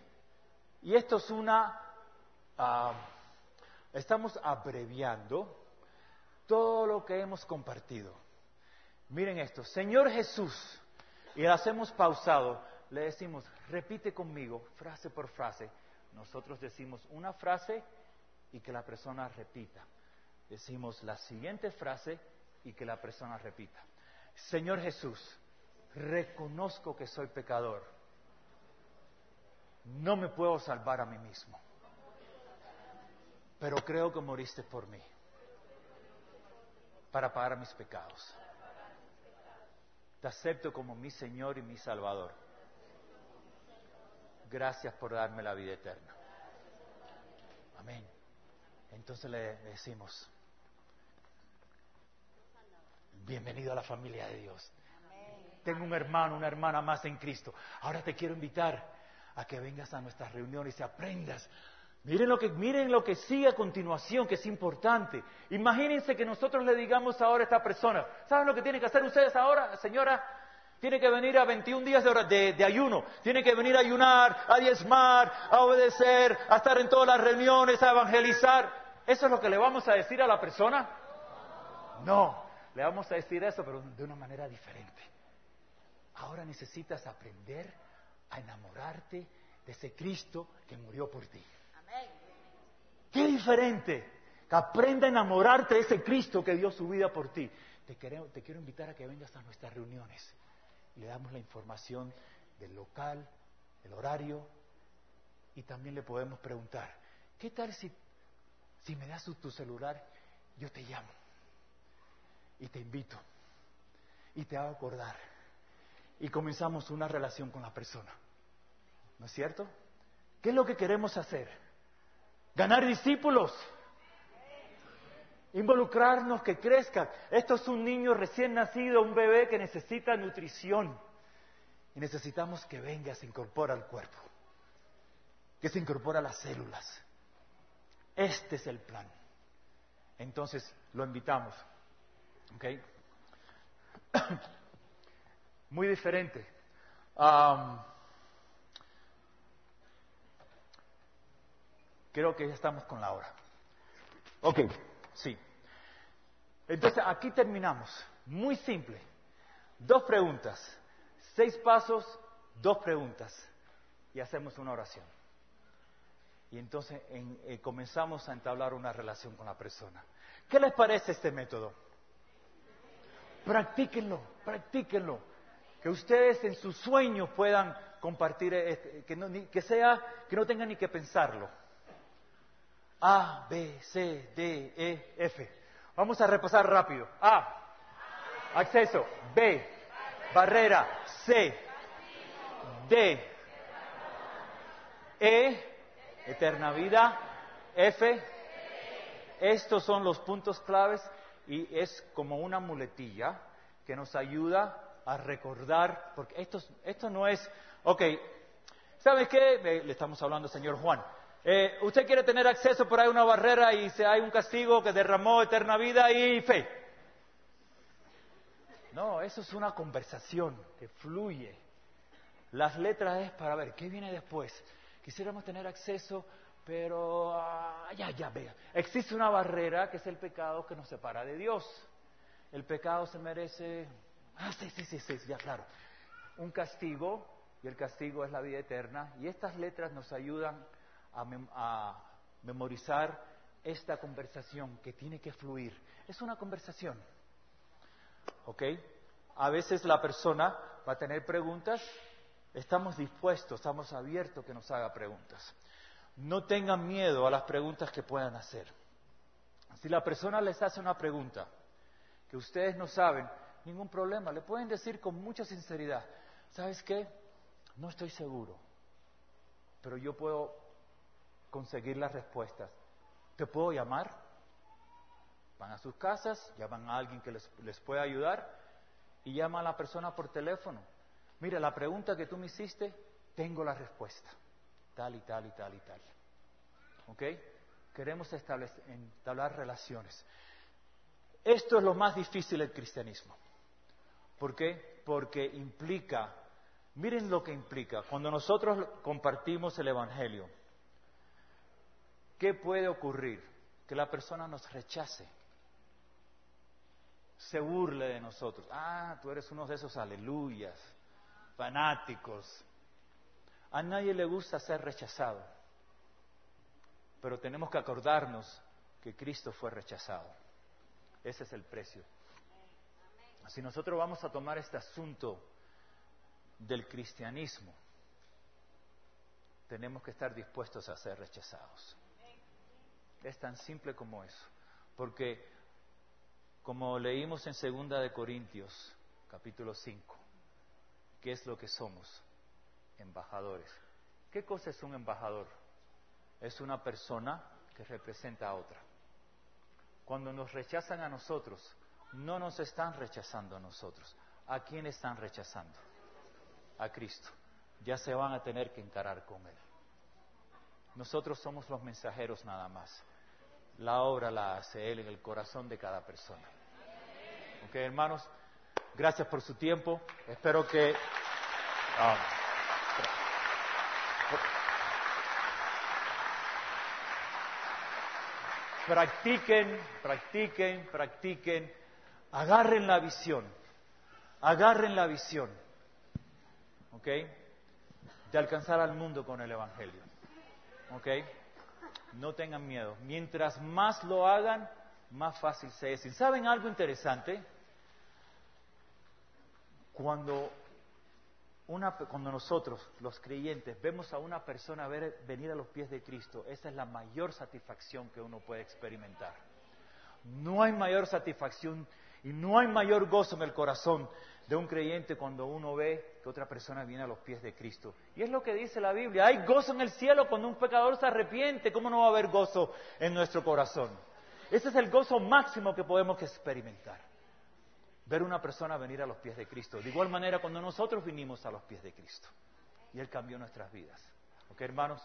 Y esto es una... Ah, estamos abreviando todo lo que hemos compartido. Miren esto, Señor Jesús, y lo hacemos pausado, le decimos, repite conmigo, frase por frase. Nosotros decimos una frase y que la persona repita. Decimos la siguiente frase y que la persona repita. Señor Jesús, reconozco que soy pecador. No me puedo salvar a mí mismo, pero creo que moriste por mí para pagar mis pecados. Te acepto como mi Señor y mi Salvador. Gracias por darme la vida eterna. Amén. Entonces le decimos, bienvenido a la familia de Dios. Tengo un hermano, una hermana más en Cristo. Ahora te quiero invitar a que vengas a nuestras reuniones y aprendas Miren lo que, miren lo que sigue a continuación, que es importante. Imagínense que nosotros le digamos ahora a esta persona, ¿saben lo que tienen que hacer ustedes ahora, señora? Tiene que venir a 21 días de, de, ayuno, tiene que venir a ayunar, a diezmar, a obedecer, a estar en todas las reuniones, a evangelizar. ¿Eso es lo que le vamos a decir a la persona? No, le vamos a decir eso, pero de una manera diferente. Ahora necesitas aprender a enamorarte de ese Cristo que murió por ti. Qué diferente. Que aprenda a enamorarte de ese Cristo que dio su vida por ti. Te quiero, te quiero invitar a que vengas a nuestras reuniones. Le damos la información del local, el horario y también le podemos preguntar, ¿qué tal si, si me das tu celular, yo te llamo y te invito y te hago acordar y comenzamos una relación con la persona? ¿No es cierto? ¿Qué es lo que queremos hacer? Ganar discípulos. Involucrarnos, que crezcan. Esto es un niño recién nacido, un bebé que necesita nutrición. Y necesitamos que venga, se incorpore al cuerpo. Que se incorpore a las células. Este es el plan. Entonces, lo invitamos. ¿Ok? Muy diferente. Creo que ya estamos con la hora. Ok, sí. Entonces, aquí terminamos. Muy simple. Dos preguntas. Seis pasos, dos preguntas. Y hacemos una oración. Y entonces eh, comenzamos a entablar una relación con la persona. ¿Qué les parece este método? Practíquenlo, practíquenlo. Que ustedes en sus sueños puedan compartir, este, que, que sea, que no tengan ni que pensarlo a, B, C, D, E, F. Vamos a repasar rápido. A. Acceso. B. Barrera. C. D. E. Eterna vida. F. Estos son los puntos claves y es como una muletilla que nos ayuda a recordar, porque esto, esto no es, ok, ¿sabes qué? Le estamos hablando, señor Juan. Eh, usted quiere tener acceso ahí a una barrera y hay un castigo que derramó eterna vida y fe. No, eso es una conversación que fluye. Las letras es para ver qué viene después. Quisiéramos tener acceso, pero ah, ya, ya, vea. Existe una barrera que es el pecado que nos separa de Dios. El pecado se merece, ah, sí, sí, sí, sí, ya claro, un castigo y el castigo es la vida eterna. Y estas letras nos ayudan a, memorizar esta conversación que tiene que fluir. Es una conversación. ¿Ok? A veces la persona va a tener preguntas. Estamos dispuestos, estamos abiertos que nos haga preguntas. No tengan miedo a las preguntas que puedan hacer. Si la persona les hace una pregunta que ustedes no saben, ningún problema. Le pueden decir con mucha sinceridad, ¿sabes qué? No estoy seguro, pero yo puedo conseguir las respuestas. ¿Te puedo llamar? Van a sus casas, llaman a alguien que les, les pueda ayudar y llama a la persona por teléfono. Mira, la pregunta que tú me hiciste, tengo la respuesta. Tal y tal y tal y tal. ¿Ok? Queremos entablar relaciones. Esto es lo más difícil del cristianismo. ¿Por qué? Porque implica, miren lo que implica, cuando nosotros compartimos el Evangelio, ¿qué puede ocurrir? Que la persona nos rechace, se burle de nosotros. Ah, tú eres uno de esos aleluyas, fanáticos. A nadie le gusta ser rechazado, pero tenemos que acordarnos que Cristo fue rechazado. Ese es el precio. Si nosotros vamos a tomar este asunto del cristianismo, tenemos que estar dispuestos a ser rechazados. Es tan simple como eso. Porque, como leímos en Segunda de Corintios, capítulo 5, ¿qué es lo que somos? Embajadores. ¿Qué cosa es un embajador? Es una persona que representa a otra. Cuando nos rechazan a nosotros, no nos están rechazando a nosotros. ¿A quién están rechazando? A Cristo. Ya se van a tener que encarar con Él. Nosotros somos los mensajeros nada más. La obra la hace Él en el corazón de cada persona. Ok, hermanos, gracias por su tiempo. Espero que... Ah, practiquen, practiquen, practiquen, agarren la visión, agarren la visión, ¿ok? De alcanzar al mundo con el Evangelio, ¿ok? No tengan miedo. Mientras más lo hagan, más fácil se es. ¿Y saben algo interesante? Cuando, cuando nosotros, los creyentes, vemos a una persona venir a los pies de Cristo, esa es la mayor satisfacción que uno puede experimentar. No hay mayor satisfacción y no hay mayor gozo en el corazón de un creyente cuando uno ve que otra persona viene a los pies de Cristo. Y es lo que dice la Biblia. Hay gozo en el cielo cuando un pecador se arrepiente. ¿Cómo no va a haber gozo en nuestro corazón? Ese es el gozo máximo que podemos experimentar. Ver una persona venir a los pies de Cristo. De igual manera cuando nosotros vinimos a los pies de Cristo. Y Él cambió nuestras vidas. ¿Ok, hermanos?